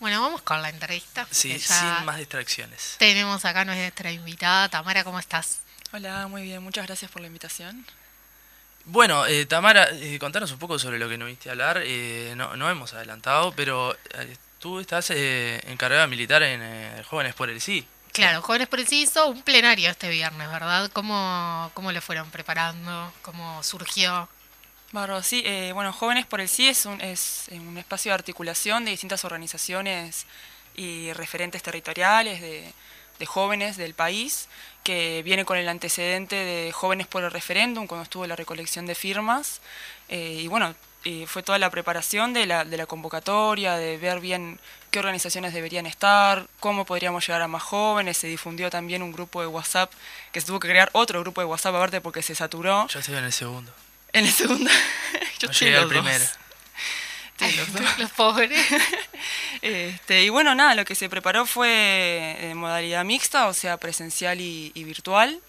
Bueno, vamos con la entrevista. Sí, sin más distracciones. Tenemos acá nuestra invitada. Tamara, ¿cómo estás? Hola, muy bien. Muchas gracias por la invitación. Bueno, eh, Tamara, eh, contanos un poco sobre lo que nos viste a hablar. Eh, no, no hemos adelantado, pero eh, tú estás encargada militar en Jóvenes por el Sí. Claro, Jóvenes por el Sí hizo un plenario este viernes, ¿verdad? ¿Cómo, cómo le fueron preparando? ¿Cómo surgió? Barro, sí, eh, bueno, Jóvenes por el Sí es un, es eh, un espacio de articulación de distintas organizaciones y referentes territoriales de, jóvenes del país, que viene con el antecedente de Jóvenes por el Referéndum, cuando estuvo la recolección de firmas, eh, y bueno, fue toda la preparación de la, de la convocatoria, de ver bien qué organizaciones deberían estar, cómo podríamos llegar a más jóvenes, se difundió también un grupo de WhatsApp, que se tuvo que crear otro grupo de WhatsApp aparte porque se saturó. Yo estoy en el segundo. En el segundo. Yo llegué al primero. los, pobres. Este, y bueno, nada, lo que se preparó fue en modalidad mixta, o sea, presencial y, virtual,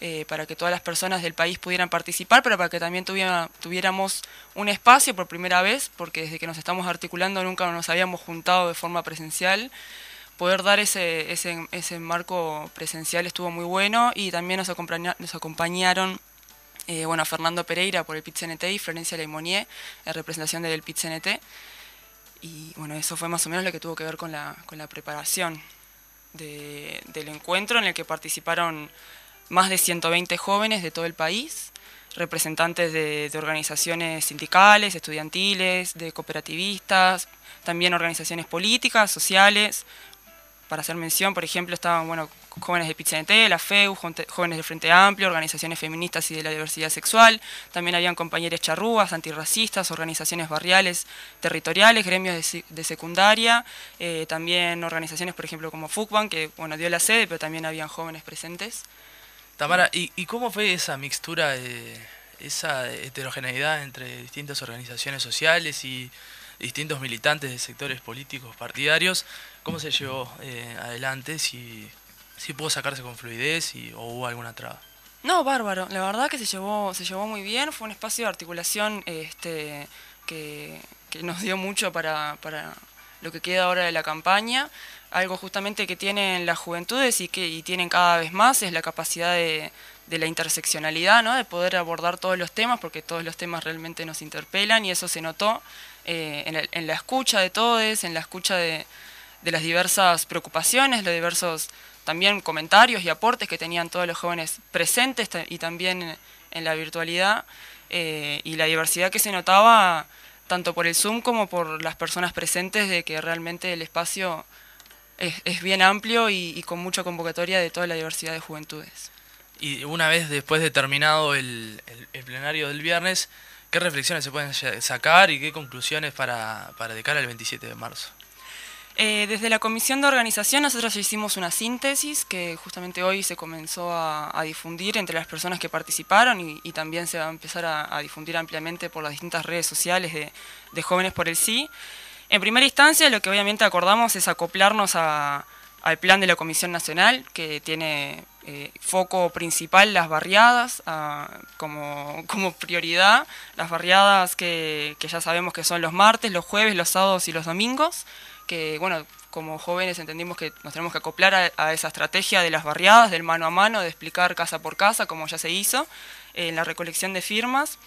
eh, para que todas las personas del país pudieran participar, pero para que también tuviéramos un espacio por primera vez, porque desde que nos estamos articulando nunca nos habíamos juntado de forma presencial. Poder dar ese, ese, ese marco presencial estuvo muy bueno y también nos, nos acompañaron eh, bueno, Fernando Pereira por el PIT-CNT y Florencia Leimonier en representación del PIT-CNT. Y bueno, eso fue más o menos lo que tuvo que ver con la, con la preparación del encuentro en el que participaron más de 120 jóvenes de todo el país, representantes de, de organizaciones sindicales, estudiantiles, de cooperativistas, también organizaciones políticas, sociales, para hacer mención, por ejemplo, estaban bueno, jóvenes de PITCNT, la FEU, jóvenes del Frente Amplio, organizaciones feministas y de la diversidad sexual, también habían compañeros charrúas, antirracistas, organizaciones barriales, territoriales, gremios de, secundaria, eh, también organizaciones, por ejemplo, como FUCBAN, que bueno, dio la sede, pero también habían jóvenes presentes. Tamara, ¿y, cómo fue esa mixtura, esa heterogeneidad entre distintas organizaciones sociales y distintos militantes de sectores políticos partidarios. ¿Cómo se llevó eh, adelante? Si pudo sacarse con fluidez y, o hubo alguna traba. No, bárbaro. La verdad que se llevó, se llevó muy bien. Fue un espacio de articulación este, que, nos dio mucho para, para lo que queda ahora de la campaña. Algo justamente que tienen las juventudes y que tienen cada vez más es la capacidad de, de la interseccionalidad, ¿no? de poder abordar todos los temas, porque todos los temas realmente nos interpelan y eso se notó eh, en, la escucha de todos, en la escucha de, las diversas preocupaciones, los diversos también comentarios y aportes que tenían todos los jóvenes presentes y también en, la virtualidad eh, y la diversidad que se notaba tanto por el Zoom como por las personas presentes de que realmente el espacio es, bien amplio y, con mucha convocatoria de toda la diversidad de juventudes. Y una vez después de terminado el plenario del viernes, ¿Qué reflexiones se pueden sacar y qué conclusiones para, para de cara al 27 de marzo? Eh, desde la comisión de organización nosotros hicimos una síntesis que justamente hoy se comenzó a, difundir entre las personas que participaron y, también se va a empezar a, difundir ampliamente por las distintas redes sociales de, de Jóvenes por el Sí. En primera instancia lo que obviamente acordamos es acoplarnos a, al plan de la Comisión Nacional, que tiene eh, foco principal las barriadas como, como, prioridad, las barriadas que, que, ya sabemos que son los martes, los jueves, los sábados y los domingos, que bueno, como jóvenes entendimos que nos tenemos que acoplar a, esa estrategia de las barriadas, del mano a mano, de explicar casa por casa, como ya se hizo, en la recolección de firmas.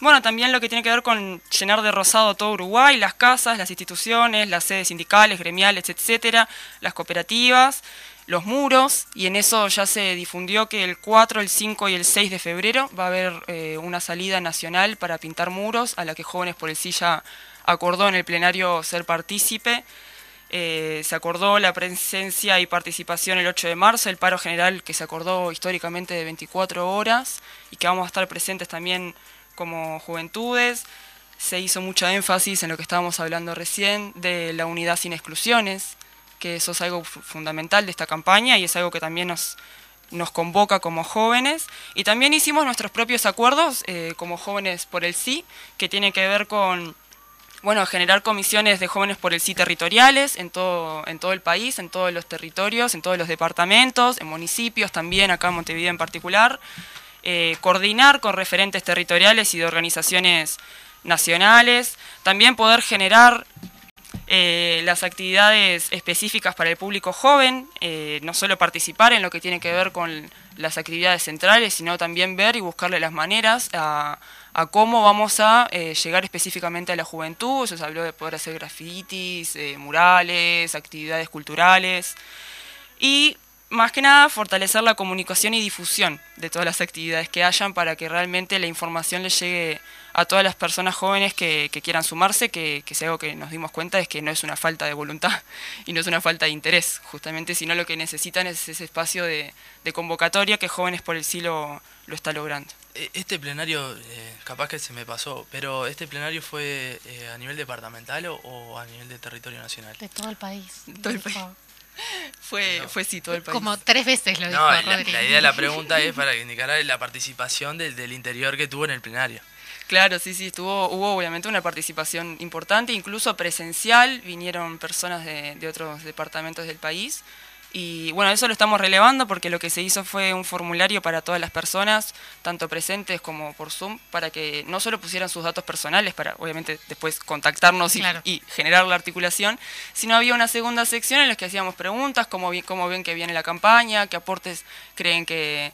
Bueno, también lo que tiene que ver con llenar de rosado todo Uruguay, las casas, las instituciones, las sedes sindicales, gremiales, etcétera, las cooperativas, los muros, y en eso ya se difundió que el 4, el 5 y el 6 de febrero va a haber eh, una salida nacional para pintar muros, a la que Jóvenes por el Silla acordó en el plenario ser partícipe. Eh, se acordó la presencia y participación el 8 de marzo, el paro general que se acordó históricamente de 24 horas y que vamos a estar presentes también como juventudes. Se hizo mucha énfasis en lo que estábamos hablando recién de la unidad sin exclusiones, que eso es algo fundamental de esta campaña y es algo que también nos, nos convoca como jóvenes. Y también hicimos nuestros propios acuerdos eh, como jóvenes por el sí, que tiene que ver con bueno, generar comisiones de jóvenes por el sí territoriales en todo, en todo el país, en todos los territorios, en todos los departamentos, en municipios también, acá en Montevideo en particular. Eh, coordinar con referentes territoriales y de organizaciones nacionales, también poder generar eh, las actividades específicas para el público joven, eh, no solo participar en lo que tiene que ver con las actividades centrales, sino también ver y buscarle las maneras a, cómo vamos a eh, llegar específicamente a la juventud. Se habló de poder hacer grafitis, murales, actividades culturales. Y más que nada fortalecer la comunicación y difusión de todas las actividades que hayan para que realmente la información le llegue a todas las personas jóvenes que, quieran sumarse, que, que, si algo que nos dimos cuenta es que no es una falta de voluntad y no es una falta de interés, justamente, sino lo que necesitan es ese espacio de, convocatoria que Jóvenes por el Silo lo está logrando. E, este plenario, eh, capaz que se me pasó, pero ¿este plenario fue eh, a nivel departamental o, a nivel de territorio nacional? De todo el país. todo el país. Fue, fue sí, todo el país. Como tres veces lo dijo no, la, la, idea de la pregunta es para indicar la participación del, del interior que tuvo en el plenario. Claro, sí, sí, estuvo, hubo obviamente una participación importante, incluso presencial, vinieron personas de, de otros departamentos del país y bueno, eso lo estamos relevando porque lo que se hizo fue un formulario para todas las personas, tanto presentes como por Zoom, para que no solo pusieran sus datos personales, para obviamente después contactarnos y, generar la articulación, sino había una segunda sección en la que hacíamos preguntas, cómo, cómo ven que viene la campaña, qué aportes creen que,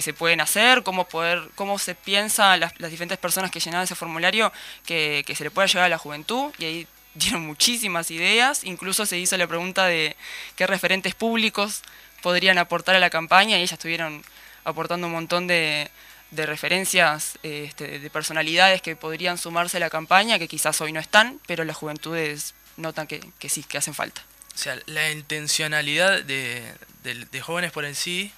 se pueden hacer, cómo poder, cómo se piensa las, las diferentes personas que llenaban ese formulario que, que se le pueda llegar a la juventud, y ahí dieron muchísimas ideas, incluso se hizo la pregunta de qué referentes públicos podrían aportar a la campaña y ellas estuvieron aportando un montón de, referencias este, de personalidades que podrían sumarse a la campaña, que quizás hoy no están, pero las juventudes notan que, sí, que hacen falta. O sea, la intencionalidad de, jóvenes por en sí,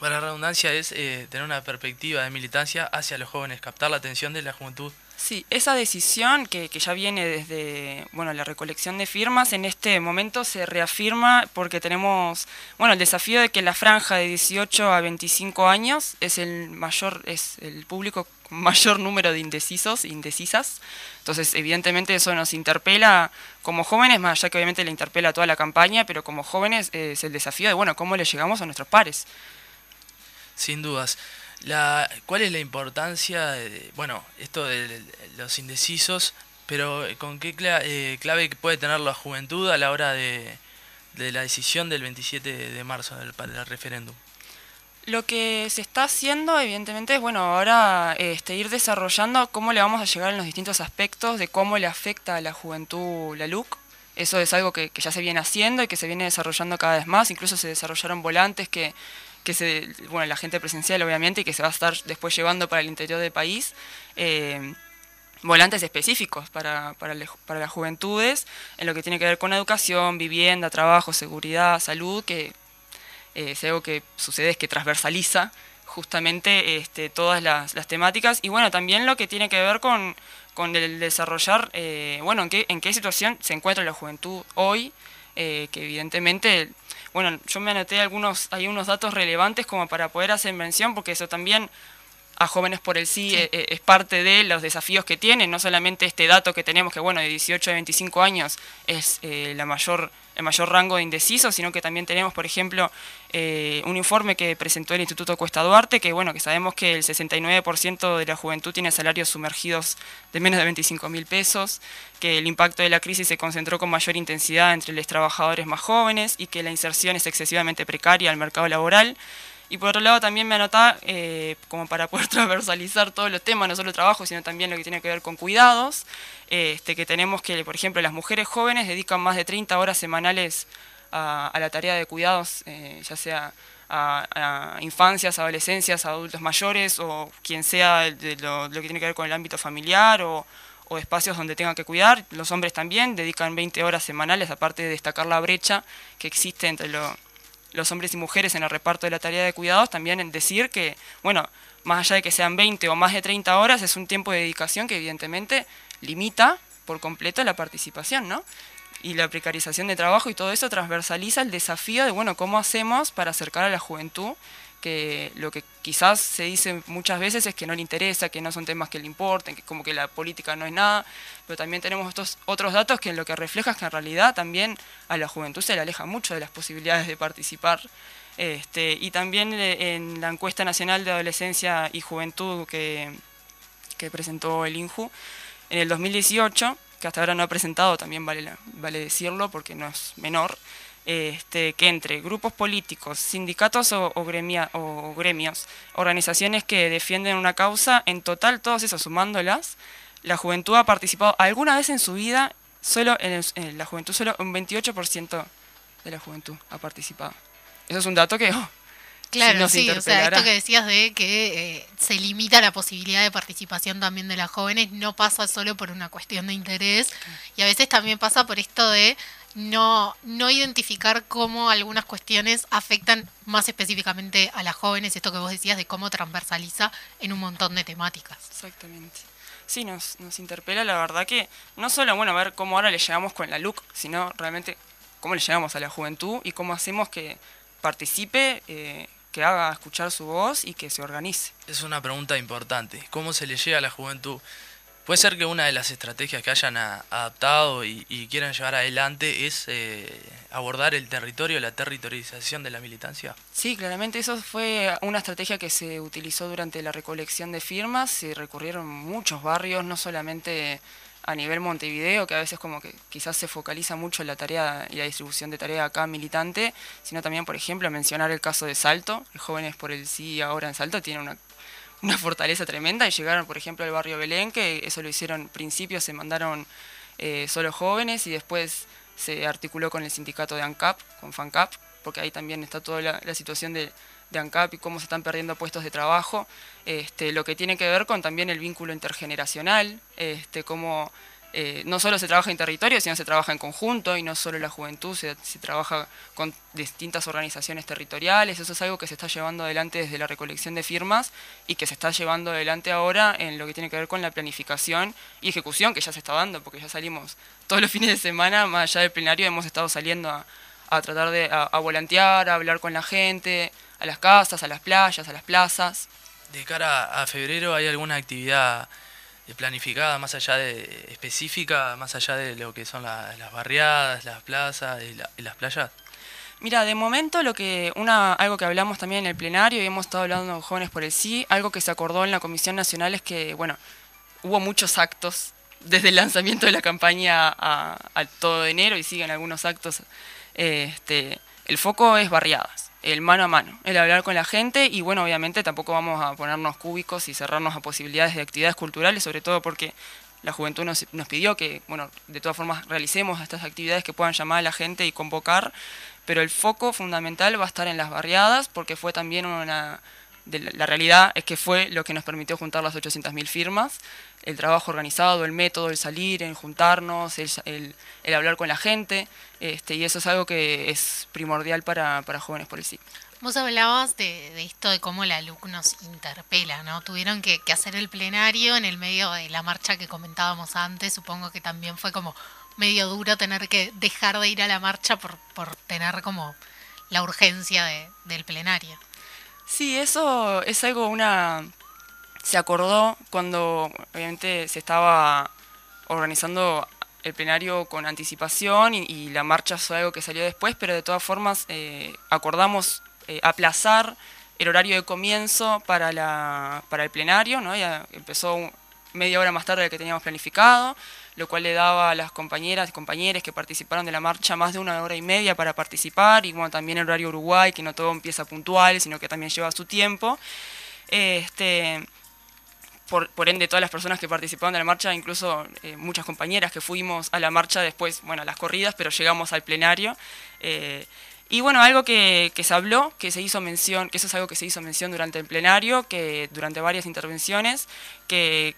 para la redundancia, es eh, tener una perspectiva de militancia hacia los jóvenes, captar la atención de la juventud Sí, esa decisión que, que, ya viene desde bueno, la recolección de firmas, en este momento se reafirma porque tenemos bueno, el desafío de que la franja de 18 a 25 años es el mayor, es el público con mayor número de indecisos e indecisas. Entonces, evidentemente eso nos interpela como jóvenes, más allá que obviamente le interpela a toda la campaña, pero como jóvenes es el desafío de bueno, cómo le llegamos a nuestros pares. Sin dudas. La, ¿Cuál es la importancia, de, bueno, esto de los indecisos, pero con qué eh, clave puede tener la juventud a la hora de, la decisión del 27 de marzo del, del, referéndum? Lo que se está haciendo, evidentemente, es bueno, ahora este, ir desarrollando cómo le vamos a llegar en los distintos aspectos de cómo le afecta a la juventud la LUC. Eso es algo que ya se viene haciendo y que se viene desarrollando cada vez más. Incluso se desarrollaron volantes que que se, bueno, la gente presencial obviamente y que se va a estar después llevando para el interior del país, eh, volantes específicos para, para, las juventudes en lo que tiene que ver con educación, vivienda, trabajo, seguridad, salud, que eh, es algo que sucede es que transversaliza justamente este, todas las, las, temáticas. Y bueno, también lo que tiene que ver con, con el desarrollar, eh, bueno, en qué, en qué situación se encuentra la juventud hoy, que evidentemente bueno, yo me anoté algunos, hay unos datos relevantes como para poder hacer mención, porque eso también a jóvenes por el sí, eh, eh, es parte de los desafíos que tienen, no solamente este dato que tenemos que bueno, de 18 a 25 años es eh, la mayor, el mayor rango de indecisos, sino que también tenemos, por ejemplo, un informe que presentó el Instituto Cuesta Duarte, que bueno, que sabemos que el 69% de la juventud tiene salarios sumergidos de menos de 25 mil pesos, que el impacto de la crisis se concentró con mayor intensidad entre los trabajadores más jóvenes y que la inserción es excesivamente precaria al mercado laboral y por otro lado también me anota, eh, como para poder transversalizar todos los temas, no solo trabajo, sino también lo que tiene que ver con cuidados, este, que tenemos que, por ejemplo, las mujeres jóvenes dedican más de 30 horas semanales a, la tarea de cuidados, eh, ya sea a, infancias, adolescencias, adultos mayores o quien sea de lo, que tiene que ver con el ámbito familiar o, o espacios donde tengan que cuidar. Los hombres también dedican 20 horas semanales, aparte de destacar la brecha que existe entre lo los hombres y mujeres en el reparto de la tarea de cuidados, también en decir que, bueno, más allá de que sean 20 o más de 30 horas, es un tiempo de dedicación que evidentemente limita por completo la participación, ¿no? Y la precarización de trabajo y todo eso transversaliza el desafío de, bueno, ¿cómo hacemos para acercar a la juventud que lo que quizás se dice muchas veces es que no le interesa, que no son temas que le importen, que como que la política no es nada, pero también tenemos estos otros datos que lo que refleja es que en realidad también a la juventud se le aleja mucho de las posibilidades de participar. Este, y también eh, en la encuesta nacional de adolescencia y juventud que, que presentó el INJU, en el 2018 que hasta ahora no ha presentado, también vale, vale decirlo porque no es menor, este, que entre grupos políticos, sindicatos o, o, o, gremios, organizaciones que defienden una causa, en total todos esos sumándolas, la juventud ha participado alguna vez en su vida, solo en, la juventud, solo un 28% de la juventud ha participado. Eso es un dato que... Oh, claro, sí, o sea, esto que decías de que eh, se limita la posibilidad de participación también de las jóvenes, no pasa solo por una cuestión de interés, y a veces también pasa por esto de no, no identificar cómo algunas cuestiones afectan más específicamente a las jóvenes, esto que vos decías de cómo transversaliza en un montón de temáticas. Exactamente. Sí, nos, nos interpela la verdad que no solo, bueno, ver cómo ahora le llegamos con la LUC, sino realmente cómo le llegamos a la juventud y cómo hacemos que participe, eh, que haga escuchar su voz y que se organice. Es una pregunta importante. ¿Cómo se le llega a la juventud? Puede ser que una de las estrategias que hayan adaptado y, quieran llevar adelante es eh, abordar el territorio, la territorialización de la militancia. Sí, claramente eso fue una estrategia que se utilizó durante la recolección de firmas. Se recurrieron muchos barrios, no solamente a nivel Montevideo, que a veces como que quizás se focaliza mucho en la tarea y la distribución de tarea acá militante, sino también, por ejemplo, mencionar el caso de Salto. Jóvenes por el Sí ahora en Salto tienen una una fortaleza tremenda. Y llegaron, por ejemplo, al barrio Belén, que eso lo hicieron principio, se mandaron eh, solo jóvenes y después se articuló con el sindicato de ANCAP, con FANCAP, porque ahí también está toda la, situación de, de, ANCAP y cómo se están perdiendo puestos de trabajo, este, lo que tiene que ver con también el vínculo intergeneracional, este, cómo eh, no solo se trabaja en territorio, sino se trabaja en conjunto y no solo la juventud, se, trabaja con distintas organizaciones territoriales. Eso es algo que se está llevando adelante desde la recolección de firmas y que se está llevando adelante ahora en lo que tiene que ver con la planificación y ejecución que ya se está dando, porque ya salimos todos los fines de semana, más allá del plenario, hemos estado saliendo a, tratar de a volantear, a hablar con la gente, a las casas, a las playas, a las plazas. De cara a febrero, ¿hay alguna actividad? Planificada, más allá de específica, más allá de lo que son las barriadas, las plazas y, las playas? Mira, de momento lo que una algo que hablamos también en el plenario y hemos estado hablando con jóvenes por el sí, algo que se acordó en la Comisión Nacional es que, bueno, hubo muchos actos desde el lanzamiento de la campaña a, todo enero y siguen algunos actos. Este, el foco es barriadas el mano a mano, el hablar con la gente y bueno, obviamente tampoco vamos a ponernos cúbicos y cerrarnos a posibilidades de actividades culturales, sobre todo porque la juventud nos, nos pidió que, bueno, de todas formas realicemos estas actividades que puedan llamar a la gente y convocar, pero el foco fundamental va a estar en las barriadas porque fue también una la realidad es que fue lo que nos permitió juntar las 800.000 firmas, el trabajo organizado, el método, el salir, el juntarnos, el, el, hablar con la gente, este, y eso es algo que es primordial para, para jóvenes por el sí. Vos hablabas de, de, esto de cómo la LUC nos interpela, ¿no? Tuvieron que, que, hacer el plenario en el medio de la marcha que comentábamos antes, supongo que también fue como medio duro tener que dejar de ir a la marcha por, por tener como la urgencia de, del plenario. Sí, eso es algo, una... Se acordó cuando obviamente se estaba organizando el plenario con anticipación y, la marcha fue algo que salió después, pero de todas formas eh, acordamos eh, aplazar el horario de comienzo para, la, para el plenario, ¿no? Ya empezó media hora más tarde de que teníamos planificado, lo cual le daba a las compañeras y compañeros que participaron de la marcha más de una hora y media para participar, y bueno, también el horario Uruguay, que no todo empieza puntual, sino que también lleva su tiempo. Este, por, por, ende, todas las personas que participaron de la marcha, incluso eh, muchas compañeras que fuimos a la marcha después, bueno, a las corridas, pero llegamos al plenario. Eh, y bueno, algo que, que, se habló, que se hizo mención, que eso es algo que se hizo mención durante el plenario, que durante varias intervenciones, que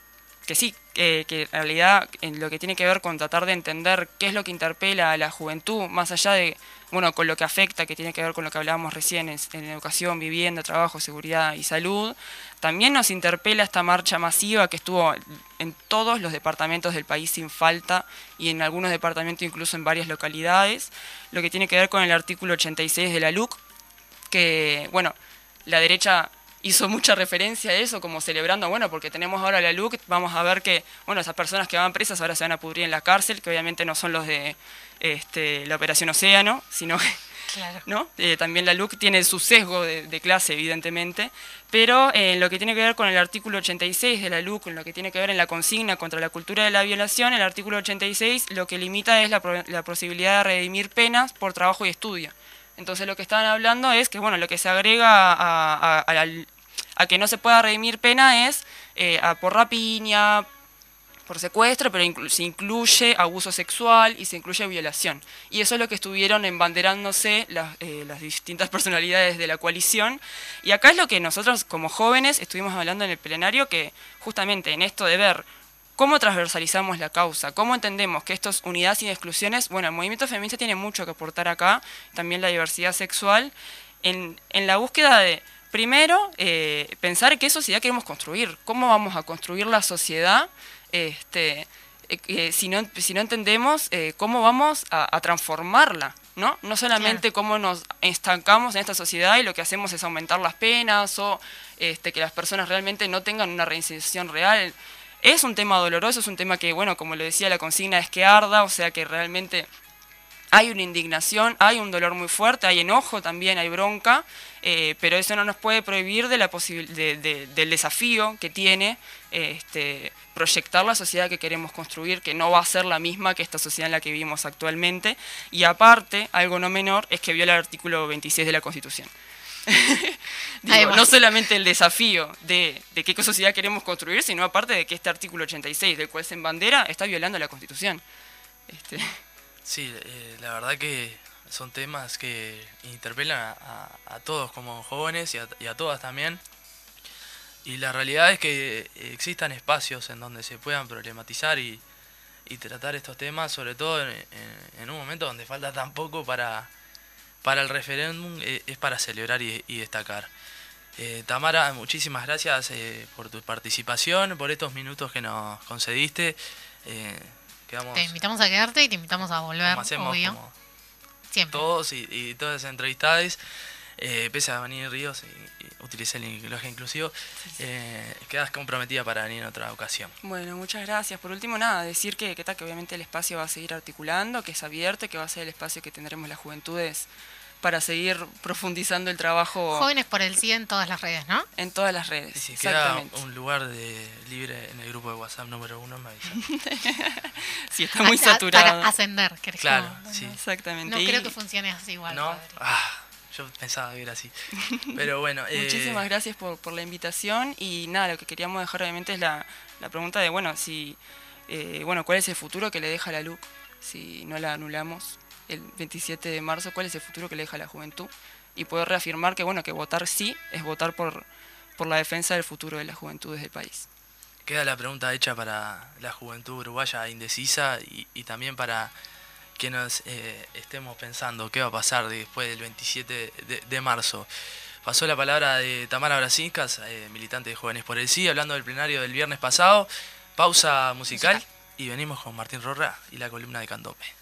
que sí, que en realidad en lo que tiene que ver con tratar de entender qué es lo que interpela a la juventud, más allá de, bueno, con lo que afecta, que tiene que ver con lo que hablábamos recién en, educación, vivienda, trabajo, seguridad y salud, también nos interpela esta marcha masiva que estuvo en todos los departamentos del país sin falta y en algunos departamentos incluso en varias localidades, lo que tiene que ver con el artículo 86 de la LUC, que, bueno, la derecha hizo mucha referencia a eso, como celebrando, bueno, porque tenemos ahora la LUC, vamos a ver que, bueno, esas personas que van presas ahora se van a pudrir en la cárcel, que obviamente no son los de este, la Operación Océano, sino ¿no? Eh, también la LUC tiene su sesgo de, clase, evidentemente, pero en lo que tiene que ver con el artículo 86 de la LUC, en lo que tiene que ver en la consigna contra la cultura de la violación, el artículo 86 lo que limita es la, la posibilidad de redimir penas por trabajo y estudio. Entonces lo que están hablando es que bueno, lo que se agrega a, a, que no se pueda redimir pena es eh, por rapiña, por secuestro, pero se incluye abuso sexual y se incluye violación. Y eso es lo que estuvieron embanderándose las, eh, las distintas personalidades de la coalición. Y acá es lo que nosotros como jóvenes estuvimos hablando en el plenario, que justamente en esto de ver ¿Cómo transversalizamos la causa? ¿Cómo entendemos que estos unidades sin exclusiones? Bueno, el movimiento feminista tiene mucho que aportar acá, también la diversidad sexual, en, la búsqueda de, primero, eh, pensar qué sociedad queremos construir, cómo vamos a construir la sociedad, este, eh, eh, si, no, si no entendemos cómo vamos a, transformarla. ¿no? No solamente cómo nos estancamos en esta sociedad y lo que hacemos es aumentar las penas o este, que las personas realmente no tengan una reinserción real. Es un tema doloroso, es un tema que, bueno, como lo decía la consigna, es que arda, o sea que realmente hay una indignación, hay un dolor muy fuerte, hay enojo también, hay bronca, eh, pero eso no nos puede prohibir de la de, del desafío que tiene este, proyectar la sociedad que queremos construir, que no va a ser la misma que esta sociedad en la que vivimos actualmente. Y aparte, algo no menor, es que viola el artículo 26 de la Constitución. No solamente el desafío de, qué sociedad queremos construir, sino aparte de que este artículo 86, del cual se bandera, está violando la Constitución. Este. Sí, eh, la verdad que son temas que interpelan a, todos como jóvenes y a, todas también. Y la realidad es que existan espacios en donde se puedan problematizar y, tratar estos temas, sobre todo en, un momento donde falta tan poco para, para el referéndum eh, es para celebrar y, destacar. Eh, Tamara, muchísimas gracias eh, por tu participación, por estos minutos que nos concediste. te invitamos a quedarte y te invitamos a volver, como hacemos Siempre. todos y, todas las entrevistadas. Pese a venir Ríos y, y utilicé el lenguaje inclusivo, quedas comprometida para venir en otra ocasión. Bueno, muchas gracias. Por último, nada, decir que, que, que obviamente el espacio va a seguir articulando, que es abierto, que va a ser el espacio que tendremos las juventudes para seguir profundizando el trabajo. Jóvenes por el sí en todas las redes, ¿no? En todas las redes. si queda un lugar de libre en el grupo de WhatsApp número uno, me avisa. sí, está muy saturado. Para ascender, ¿querés Claro, sí. Exactamente. No creo que funcione así igual. ¿No? Ah, yo pensaba que era así. Pero bueno. Eh, Muchísimas gracias por, por, la invitación y nada, lo que queríamos dejar obviamente es la, la pregunta de, bueno, si, eh, bueno, ¿cuál es el futuro que le deja la LUC si no la anulamos? el 27 de marzo, cuál es el futuro que le deja la juventud y poder reafirmar que bueno que votar sí es votar por, por la defensa del futuro de las juventudes del país. Queda la pregunta hecha para la juventud uruguaya indecisa y, también para quienes eh, estemos pensando qué va a pasar después del 27 de, marzo. Pasó la palabra de Tamara Brasinskas, eh, militante de Jóvenes por el Sí, hablando del plenario del viernes pasado. Pausa musical, musical. y venimos con Martín Rorra y la columna de Candope.